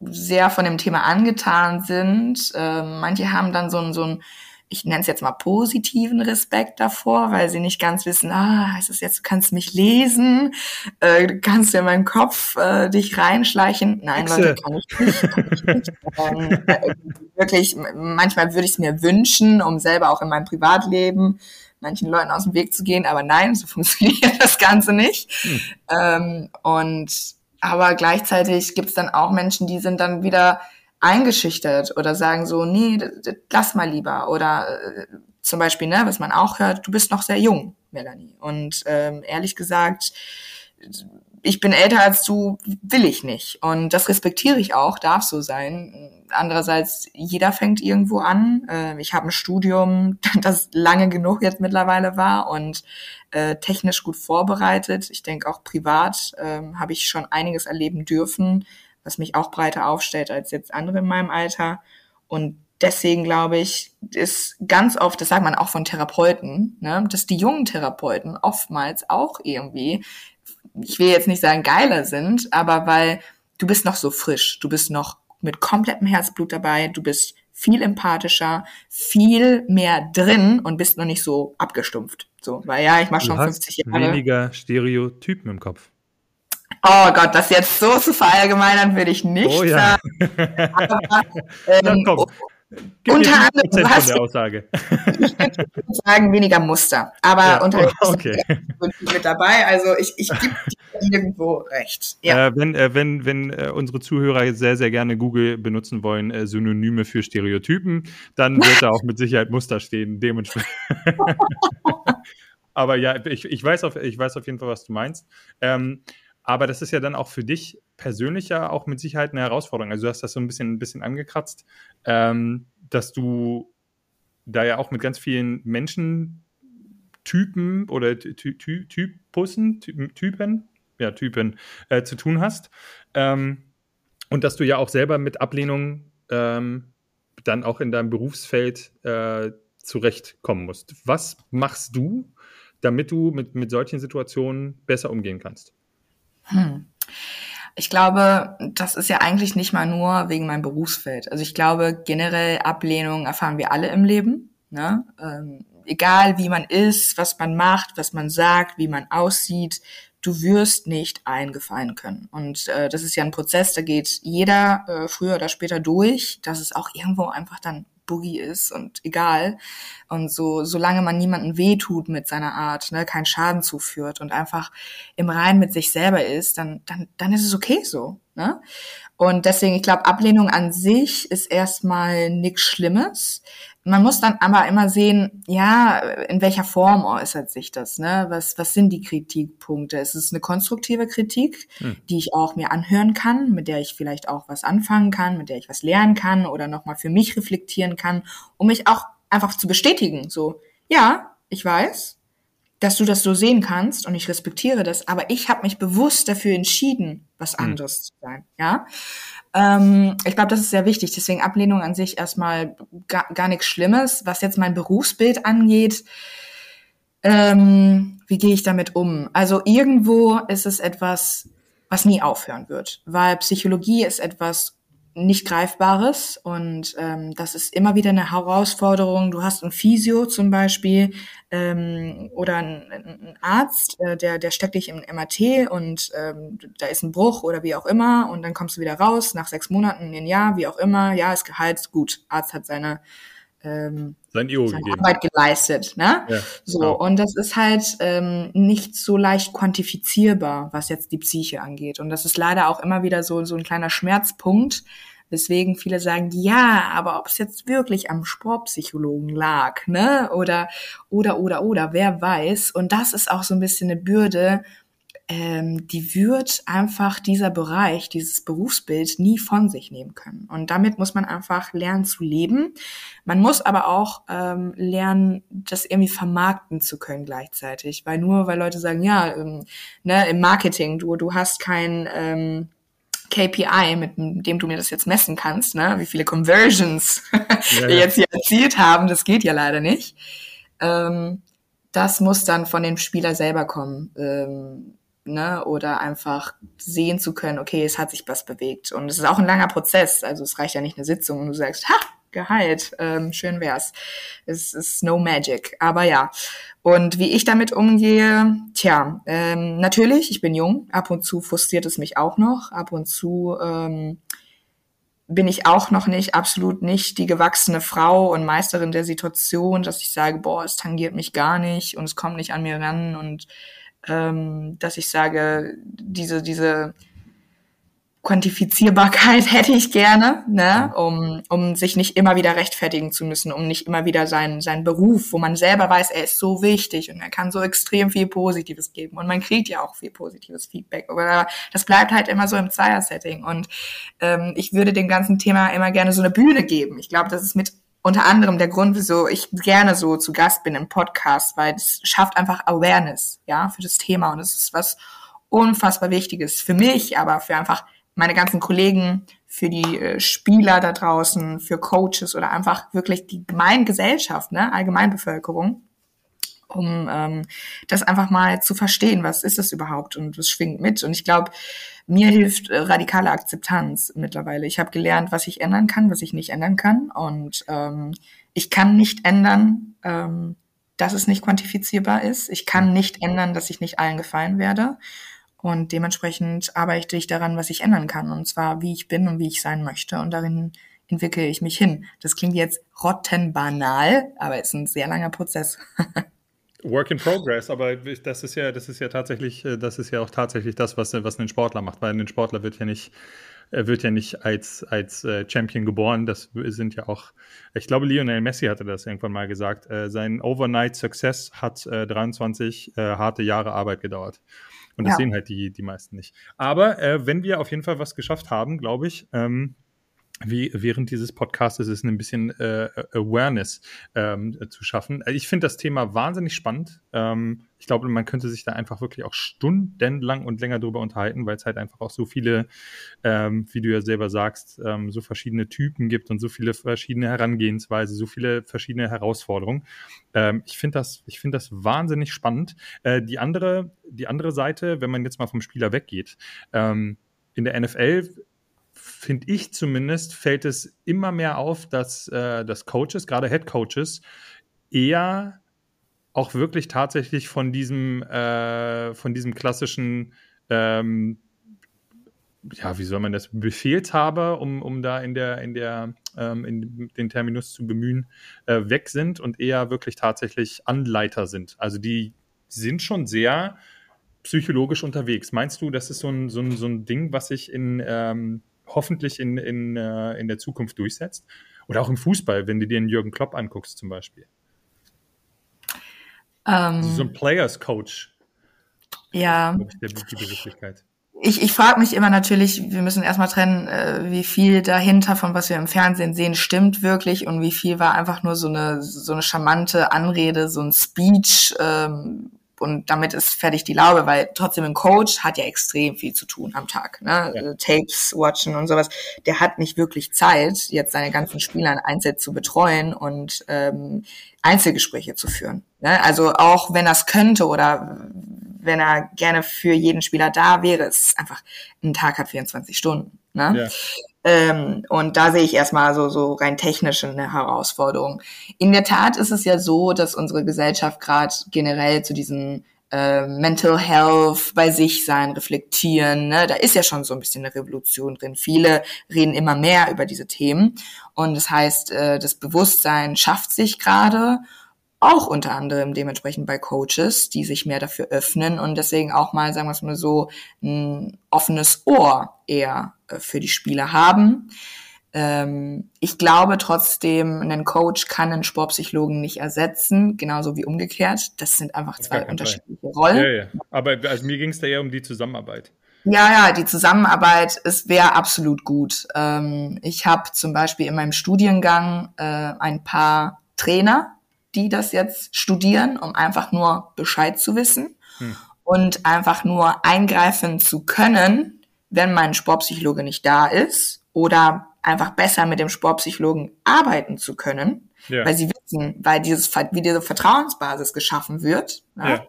sehr von dem Thema angetan sind. Äh, manche haben dann so ein, so ein ich nenne es jetzt mal positiven Respekt davor, weil sie nicht ganz wissen, ah, heißt es jetzt, du kannst mich lesen, äh, du kannst in meinen Kopf äh, dich reinschleichen. Nein. Leute, kann ich nicht. Kann ich nicht. ähm, äh, wirklich, manchmal würde ich es mir wünschen, um selber auch in meinem Privatleben manchen Leuten aus dem Weg zu gehen, aber nein, so (laughs) funktioniert das Ganze nicht. Hm. Ähm, und aber gleichzeitig gibt es dann auch Menschen, die sind dann wieder eingeschüchtert oder sagen so, nee, lass mal lieber. Oder äh, zum Beispiel, ne, was man auch hört, du bist noch sehr jung, Melanie. Und ähm, ehrlich gesagt, ich bin älter als du, will ich nicht. Und das respektiere ich auch, darf so sein. Andererseits, jeder fängt irgendwo an. Äh, ich habe ein Studium, (laughs) das lange genug jetzt mittlerweile war und äh, technisch gut vorbereitet. Ich denke auch privat äh, habe ich schon einiges erleben dürfen was mich auch breiter aufstellt als jetzt andere in meinem Alter. Und deswegen glaube ich, ist ganz oft, das sagt man auch von Therapeuten, ne, dass die jungen Therapeuten oftmals auch irgendwie, ich will jetzt nicht sagen geiler sind, aber weil du bist noch so frisch, du bist noch mit komplettem Herzblut dabei, du bist viel empathischer, viel mehr drin und bist noch nicht so abgestumpft. So, weil ja, ich mache schon 50 Jahre. Weniger Stereotypen im Kopf. Oh Gott, das jetzt so zu verallgemeinern würde ich nicht oh, ja. sagen. (laughs) Aber, ähm, Gib unter anderem, was, der Aussage. ich würde sagen, weniger Muster. Aber ja, unter oh, okay. mit dabei. Also ich, ich gebe dir irgendwo recht. Ja. Äh, wenn äh, wenn, wenn äh, unsere Zuhörer sehr, sehr gerne Google benutzen wollen, äh, Synonyme für Stereotypen, dann wird da auch mit Sicherheit Muster stehen, dementsprechend. (laughs) Aber ja, ich, ich, weiß auf, ich weiß auf jeden Fall, was du meinst. Ähm, aber das ist ja dann auch für dich persönlich ja auch mit Sicherheit eine Herausforderung. Also du hast das so ein bisschen, ein bisschen angekratzt, ähm, dass du da ja auch mit ganz vielen Menschentypen oder Ty Ty Typussen, Ty Typen, ja, Typen äh, zu tun hast. Ähm, und dass du ja auch selber mit Ablehnung ähm, dann auch in deinem Berufsfeld äh, zurechtkommen musst. Was machst du, damit du mit, mit solchen Situationen besser umgehen kannst? Hm. Ich glaube, das ist ja eigentlich nicht mal nur wegen meinem Berufsfeld. Also ich glaube, generell Ablehnung erfahren wir alle im Leben. Ne? Ähm, egal wie man ist, was man macht, was man sagt, wie man aussieht, du wirst nicht eingefallen können. Und äh, das ist ja ein Prozess, da geht jeder äh, früher oder später durch, dass es auch irgendwo einfach dann Boogie ist und egal. Und so, solange man niemanden wehtut mit seiner Art, ne, keinen Schaden zuführt und einfach im Rein mit sich selber ist, dann, dann, dann ist es okay so. Ne? Und deswegen, ich glaube, Ablehnung an sich ist erstmal nichts Schlimmes. Man muss dann aber immer sehen, ja, in welcher Form äußert sich das, ne? Was, was sind die Kritikpunkte? Es ist eine konstruktive Kritik, hm. die ich auch mir anhören kann, mit der ich vielleicht auch was anfangen kann, mit der ich was lernen kann oder nochmal für mich reflektieren kann, um mich auch einfach zu bestätigen. So, ja, ich weiß, dass du das so sehen kannst und ich respektiere das, aber ich habe mich bewusst dafür entschieden, was hm. anderes zu sein, ja. Ähm, ich glaube, das ist sehr wichtig. Deswegen Ablehnung an sich erstmal gar, gar nichts Schlimmes. Was jetzt mein Berufsbild angeht, ähm, wie gehe ich damit um? Also irgendwo ist es etwas, was nie aufhören wird, weil Psychologie ist etwas nicht Greifbares und ähm, das ist immer wieder eine Herausforderung. Du hast ein Physio zum Beispiel ähm, oder einen, einen Arzt, äh, der, der steckt dich im MRT und ähm, da ist ein Bruch oder wie auch immer und dann kommst du wieder raus nach sechs Monaten, ein Jahr, wie auch immer. Ja, ist geheilt, gut. Arzt hat seine ähm, Sein Io seine gegeben. Arbeit geleistet. Ne? Ja, so, genau. und das ist halt ähm, nicht so leicht quantifizierbar, was jetzt die Psyche angeht. Und das ist leider auch immer wieder so, so ein kleiner Schmerzpunkt, Weswegen viele sagen, ja, aber ob es jetzt wirklich am Sportpsychologen lag, ne? Oder, oder, oder, oder, wer weiß. Und das ist auch so ein bisschen eine Bürde, ähm, die wird einfach dieser Bereich, dieses Berufsbild nie von sich nehmen können. Und damit muss man einfach lernen zu leben. Man muss aber auch ähm, lernen, das irgendwie vermarkten zu können gleichzeitig. Weil nur, weil Leute sagen, ja, ähm, ne, im Marketing, du, du hast kein ähm, KPI, mit dem du mir das jetzt messen kannst, ne? wie viele Conversions ja, (laughs) wir jetzt hier erzielt haben, das geht ja leider nicht. Ähm, das muss dann von dem Spieler selber kommen. Ähm, ne, oder einfach sehen zu können, okay, es hat sich was bewegt. Und es ist auch ein langer Prozess. Also es reicht ja nicht eine Sitzung und du sagst, ha, geheilt, ähm, schön wär's. Es ist no magic. Aber ja. Und wie ich damit umgehe, tja, ähm, natürlich, ich bin jung, ab und zu frustriert es mich auch noch, ab und zu ähm, bin ich auch noch nicht, absolut nicht die gewachsene Frau und Meisterin der Situation, dass ich sage, boah, es tangiert mich gar nicht und es kommt nicht an mir ran und ähm, dass ich sage, diese, diese Quantifizierbarkeit (laughs) hätte ich gerne, ne, um, um sich nicht immer wieder rechtfertigen zu müssen, um nicht immer wieder seinen, seinen Beruf, wo man selber weiß, er ist so wichtig und er kann so extrem viel Positives geben und man kriegt ja auch viel positives Feedback. Aber das bleibt halt immer so im Zweier-Setting und ähm, ich würde dem ganzen Thema immer gerne so eine Bühne geben. Ich glaube, das ist mit unter anderem der Grund, wieso ich gerne so zu Gast bin im Podcast, weil es schafft einfach Awareness, ja, für das Thema und es ist was unfassbar Wichtiges für mich, aber für einfach meine ganzen Kollegen, für die äh, Spieler da draußen, für Coaches oder einfach wirklich die Gemeingesellschaft, ne, Allgemeinbevölkerung um ähm, das einfach mal zu verstehen, was ist das überhaupt und was schwingt mit. Und ich glaube, mir hilft äh, radikale Akzeptanz mittlerweile. Ich habe gelernt, was ich ändern kann, was ich nicht ändern kann. Und ähm, ich kann nicht ändern, ähm, dass es nicht quantifizierbar ist. Ich kann nicht ändern, dass ich nicht allen gefallen werde. Und dementsprechend arbeite ich daran, was ich ändern kann. Und zwar, wie ich bin und wie ich sein möchte. Und darin entwickle ich mich hin. Das klingt jetzt rottenbanal, aber es ist ein sehr langer Prozess. (laughs) Work in progress, aber das ist ja, das ist ja tatsächlich, äh, das ist ja auch tatsächlich das, was, was ein Sportler macht, weil ein Sportler wird ja nicht, er wird ja nicht als, als äh, Champion geboren. Das sind ja auch, ich glaube, Lionel Messi hatte das irgendwann mal gesagt. Äh, sein Overnight Success hat 23 harte Jahre Arbeit gedauert. Und das ja. sehen halt die, die meisten nicht. Aber wenn wir auf jeden Fall was geschafft haben, glaube ich, ähm, wie während dieses Podcasts ist ein bisschen äh, Awareness ähm, zu schaffen. Ich finde das Thema wahnsinnig spannend. Ähm, ich glaube, man könnte sich da einfach wirklich auch stundenlang und länger drüber unterhalten, weil es halt einfach auch so viele, ähm, wie du ja selber sagst, ähm, so verschiedene Typen gibt und so viele verschiedene Herangehensweise, so viele verschiedene Herausforderungen. Ähm, ich finde das, ich finde das wahnsinnig spannend. Äh, die andere, die andere Seite, wenn man jetzt mal vom Spieler weggeht, ähm, in der NFL finde ich zumindest, fällt es immer mehr auf, dass, äh, dass Coaches, gerade Head Coaches, eher auch wirklich tatsächlich von diesem, äh, von diesem klassischen, ähm, ja, wie soll man das, Befehlshaber, um, um da in der, in der, ähm, in den Terminus zu bemühen, äh, weg sind und eher wirklich tatsächlich Anleiter sind. Also die sind schon sehr psychologisch unterwegs. Meinst du, das ist so ein, so ein, so ein Ding, was sich in, ähm, hoffentlich in, in, äh, in der Zukunft durchsetzt. Oder auch im Fußball, wenn du dir einen Jürgen Klopp anguckst zum Beispiel. Ähm, so ein Players Coach. Ja. Der, Begrifflichkeit. Ich, ich frage mich immer natürlich, wir müssen erstmal trennen, äh, wie viel dahinter von was wir im Fernsehen sehen, stimmt wirklich und wie viel war einfach nur so eine so eine charmante Anrede, so ein Speech, ähm, und damit ist fertig die Laube, weil trotzdem ein Coach hat ja extrem viel zu tun am Tag. Ne? Ja. Tapes watchen und sowas. Der hat nicht wirklich Zeit, jetzt seine ganzen Spieler in Einzel zu betreuen und ähm, Einzelgespräche zu führen. Ne? Also auch wenn er es könnte oder wenn er gerne für jeden Spieler da wäre, ist einfach, ein Tag hat 24 Stunden. Ne? Ja. Ähm, und da sehe ich erstmal so, so rein technisch eine Herausforderung. In der Tat ist es ja so, dass unsere Gesellschaft gerade generell zu diesen äh, Mental Health, bei sich sein, reflektieren, ne? da ist ja schon so ein bisschen eine Revolution drin. Viele reden immer mehr über diese Themen und das heißt, äh, das Bewusstsein schafft sich gerade auch unter anderem dementsprechend bei Coaches, die sich mehr dafür öffnen und deswegen auch mal, sagen wir es mal so, ein offenes Ohr eher äh, für die Spieler haben. Ähm, ich glaube trotzdem, ein Coach kann einen Sportpsychologen nicht ersetzen, genauso wie umgekehrt. Das sind einfach zwei unterschiedliche Fall. Rollen. Ja, ja. Aber also mir ging es da eher um die Zusammenarbeit. Ja, ja, die Zusammenarbeit es wäre absolut gut. Ähm, ich habe zum Beispiel in meinem Studiengang äh, ein paar Trainer, die das jetzt studieren, um einfach nur Bescheid zu wissen hm. und einfach nur eingreifen zu können, wenn mein Sportpsychologe nicht da ist oder einfach besser mit dem Sportpsychologen arbeiten zu können, ja. weil sie wissen, weil dieses, wie diese Vertrauensbasis geschaffen wird. Ja. Ja.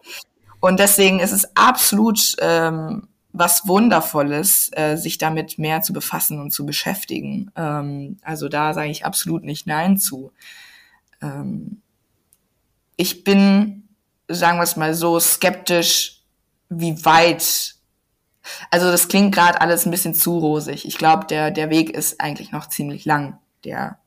Und deswegen ist es absolut ähm, was Wundervolles, äh, sich damit mehr zu befassen und zu beschäftigen. Ähm, also da sage ich absolut nicht Nein zu. Ähm, ich bin, sagen wir es mal so, skeptisch, wie weit. Also das klingt gerade alles ein bisschen zu rosig. Ich glaube, der, der Weg ist eigentlich noch ziemlich lang, der,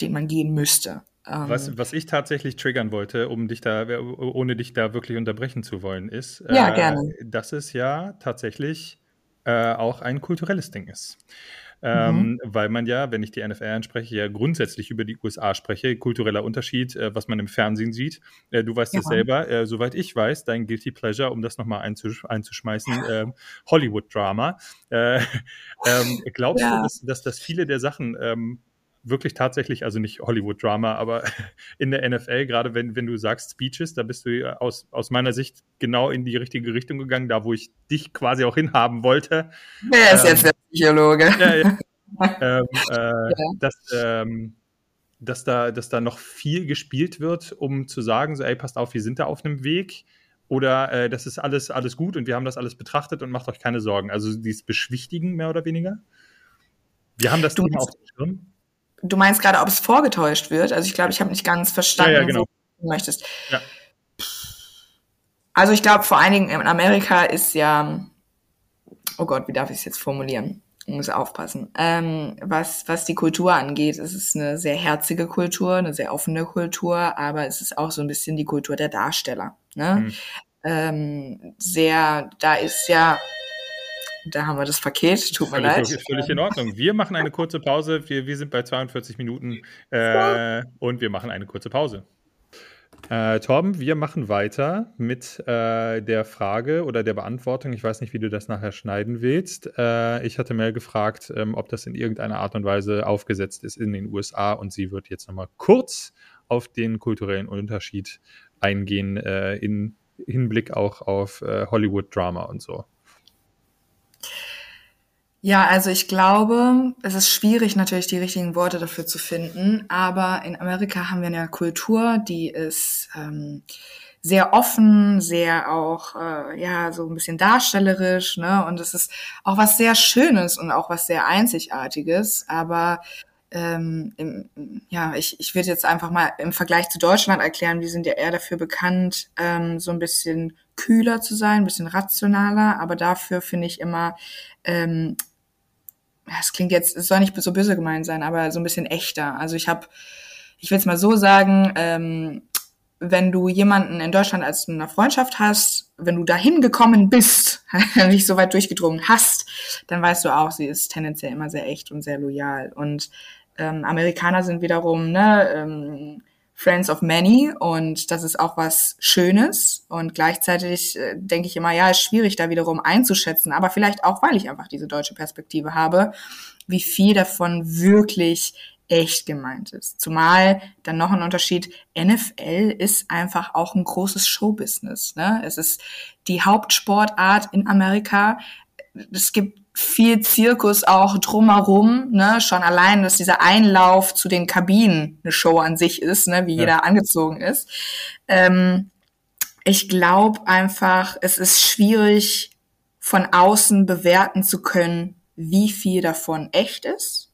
den man gehen müsste. Was, ähm. was ich tatsächlich triggern wollte, um dich da, ohne dich da wirklich unterbrechen zu wollen, ist, ja, äh, dass es ja tatsächlich äh, auch ein kulturelles Ding ist. Ähm, mhm. Weil man ja, wenn ich die NFL anspreche, ja grundsätzlich über die USA spreche, kultureller Unterschied, äh, was man im Fernsehen sieht. Äh, du weißt es ja. selber, äh, soweit ich weiß, dein Guilty Pleasure, um das nochmal einzusch einzuschmeißen, ähm, Hollywood-Drama. Äh, (laughs) ähm, glaubst ja. du, dass, dass, dass viele der Sachen ähm, wirklich tatsächlich, also nicht Hollywood-Drama, aber (laughs) in der NFL, gerade wenn, wenn du sagst Speeches, da bist du aus, aus meiner Sicht genau in die richtige Richtung gegangen, da wo ich dich quasi auch hinhaben wollte. Wer ist ähm, jetzt der Psychologe? Ja, ja. (laughs) ähm, äh, ja. Dass, ähm, dass, da, dass da noch viel gespielt wird, um zu sagen, so, ey, passt auf, wir sind da auf einem Weg. Oder äh, das ist alles, alles gut und wir haben das alles betrachtet und macht euch keine Sorgen. Also dieses Beschwichtigen mehr oder weniger. Wir haben das du, Thema auf dem Schirm. Du meinst gerade, ob es vorgetäuscht wird? Also ich glaube, ich habe nicht ganz verstanden, ja, ja, genau. wo du möchtest. Ja. Also ich glaube, vor allen Dingen in Amerika ist ja, oh Gott, wie darf ich es jetzt formulieren? Ich muss aufpassen. Ähm, was, was die Kultur angeht, ist es eine sehr herzige Kultur, eine sehr offene Kultur, aber es ist auch so ein bisschen die Kultur der Darsteller. Ne? Mhm. Ähm, sehr, da ist ja da haben wir das Paket, tut mir leid. Ist völlig in Ordnung. Wir machen eine kurze Pause. Wir, wir sind bei 42 Minuten äh, und wir machen eine kurze Pause. Äh, Torben, wir machen weiter mit äh, der Frage oder der Beantwortung. Ich weiß nicht, wie du das nachher schneiden willst. Äh, ich hatte Mel gefragt, ähm, ob das in irgendeiner Art und Weise aufgesetzt ist in den USA und sie wird jetzt nochmal kurz auf den kulturellen Unterschied eingehen, äh, in Hinblick auch auf äh, Hollywood-Drama und so. Ja, also ich glaube, es ist schwierig natürlich die richtigen Worte dafür zu finden, aber in Amerika haben wir eine Kultur, die ist ähm, sehr offen, sehr auch äh, ja so ein bisschen darstellerisch, ne? Und es ist auch was sehr Schönes und auch was sehr Einzigartiges. Aber ähm, im, ja, ich, ich würde jetzt einfach mal im Vergleich zu Deutschland erklären, wir sind ja eher dafür bekannt, ähm, so ein bisschen kühler zu sein, ein bisschen rationaler, aber dafür finde ich immer ähm, es klingt jetzt, es soll nicht so böse gemeint sein, aber so ein bisschen echter. Also ich habe, ich will es mal so sagen, ähm, wenn du jemanden in Deutschland als eine Freundschaft hast, wenn du dahin gekommen bist, (laughs) nicht so weit durchgedrungen hast, dann weißt du auch, sie ist tendenziell immer sehr echt und sehr loyal. Und ähm, Amerikaner sind wiederum, ne, ähm, Friends of Many und das ist auch was Schönes und gleichzeitig äh, denke ich immer, ja, ist schwierig da wiederum einzuschätzen, aber vielleicht auch, weil ich einfach diese deutsche Perspektive habe, wie viel davon wirklich echt gemeint ist. Zumal dann noch ein Unterschied, NFL ist einfach auch ein großes Showbusiness. Ne? Es ist die Hauptsportart in Amerika. Es gibt viel Zirkus auch drumherum, ne, schon allein, dass dieser Einlauf zu den Kabinen eine Show an sich ist, ne, wie ja. jeder angezogen ist. Ähm, ich glaube einfach, es ist schwierig von außen bewerten zu können, wie viel davon echt ist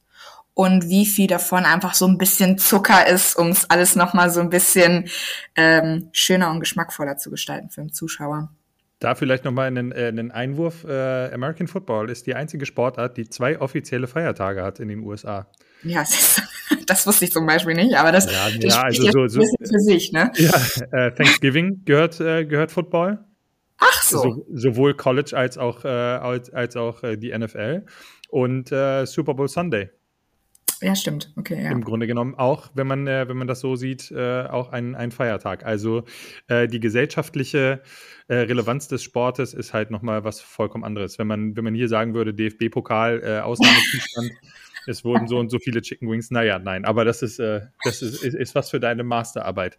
und wie viel davon einfach so ein bisschen Zucker ist, um es alles nochmal so ein bisschen ähm, schöner und geschmackvoller zu gestalten für den Zuschauer. Da vielleicht nochmal einen, äh, einen Einwurf. Äh, American Football ist die einzige Sportart, die zwei offizielle Feiertage hat in den USA. Ja, (laughs) das, das wusste ich zum Beispiel nicht, aber das, ja, das ja, also so, so, für sich, ne? Ja, äh, Thanksgiving gehört, äh, gehört Football. Ach so. so sowohl College als auch, äh, als, als auch äh, die NFL. Und Super Bowl Sunday. Ja, stimmt. Okay, ja. Im Grunde genommen auch, wenn man, äh, wenn man das so sieht, äh, auch ein, ein Feiertag. Also äh, die gesellschaftliche äh, Relevanz des Sportes ist halt nochmal was vollkommen anderes. Wenn man, wenn man hier sagen würde, DFB-Pokal, äh, Ausnahmezustand, (laughs) es wurden so und so viele Chicken Wings, naja, nein, aber das ist, äh, das ist, ist, ist was für deine Masterarbeit.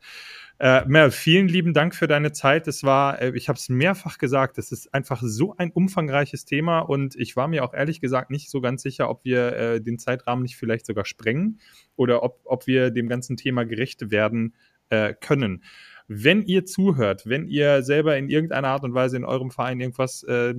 Äh, Mel, vielen lieben Dank für deine Zeit. Es war, äh, ich habe es mehrfach gesagt, es ist einfach so ein umfangreiches Thema und ich war mir auch ehrlich gesagt nicht so ganz sicher, ob wir äh, den Zeitrahmen nicht vielleicht sogar sprengen oder ob, ob wir dem ganzen Thema gerecht werden äh, können. Wenn ihr zuhört, wenn ihr selber in irgendeiner Art und Weise in eurem Verein irgendwas äh,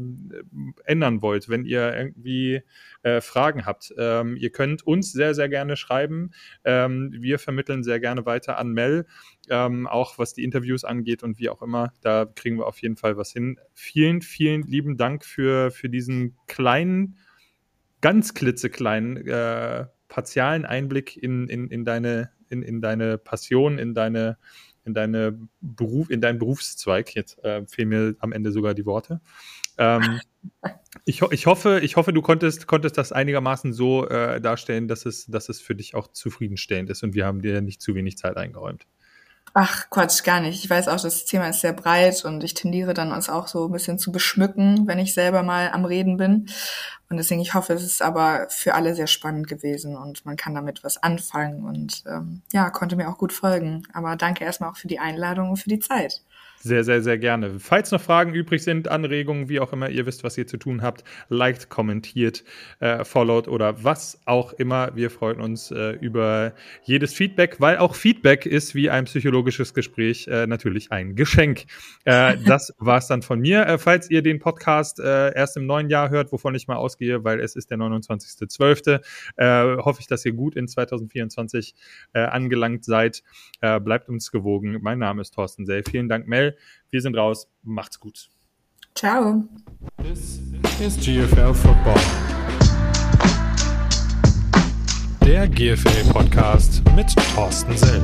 ändern wollt, wenn ihr irgendwie äh, Fragen habt, ähm, ihr könnt uns sehr, sehr gerne schreiben. Ähm, wir vermitteln sehr gerne weiter an Mel, ähm, auch was die Interviews angeht und wie auch immer. Da kriegen wir auf jeden Fall was hin. Vielen, vielen lieben Dank für, für diesen kleinen, ganz klitzekleinen, äh, partialen Einblick in, in, in, deine, in, in deine Passion, in deine in deine Beruf, in deinen Berufszweig. Jetzt äh, fehlen mir am Ende sogar die Worte. Ähm, (laughs) ich, ich, hoffe, ich hoffe, du konntest, konntest das einigermaßen so äh, darstellen, dass es, dass es für dich auch zufriedenstellend ist und wir haben dir nicht zu wenig Zeit eingeräumt. Ach Quatsch, gar nicht. Ich weiß auch, das Thema ist sehr breit und ich tendiere dann uns auch so ein bisschen zu beschmücken, wenn ich selber mal am Reden bin. Und deswegen, ich hoffe, es ist aber für alle sehr spannend gewesen und man kann damit was anfangen und ähm, ja, konnte mir auch gut folgen. Aber danke erstmal auch für die Einladung und für die Zeit. Sehr, sehr, sehr gerne. Falls noch Fragen übrig sind, Anregungen, wie auch immer, ihr wisst, was ihr zu tun habt, liked, kommentiert, äh, followed oder was auch immer. Wir freuen uns äh, über jedes Feedback, weil auch Feedback ist wie ein psychologisches Gespräch äh, natürlich ein Geschenk. Äh, (laughs) das war's dann von mir. Äh, falls ihr den Podcast äh, erst im neuen Jahr hört, wovon ich mal ausgehe, weil es ist der 29.12., äh, hoffe ich, dass ihr gut in 2024 äh, angelangt seid. Bleibt uns gewogen. Mein Name ist Thorsten Sell. Vielen Dank, Mel. Wir sind raus. Macht's gut. Ciao. This is GFL Football. Der GFL Podcast mit Thorsten Sell.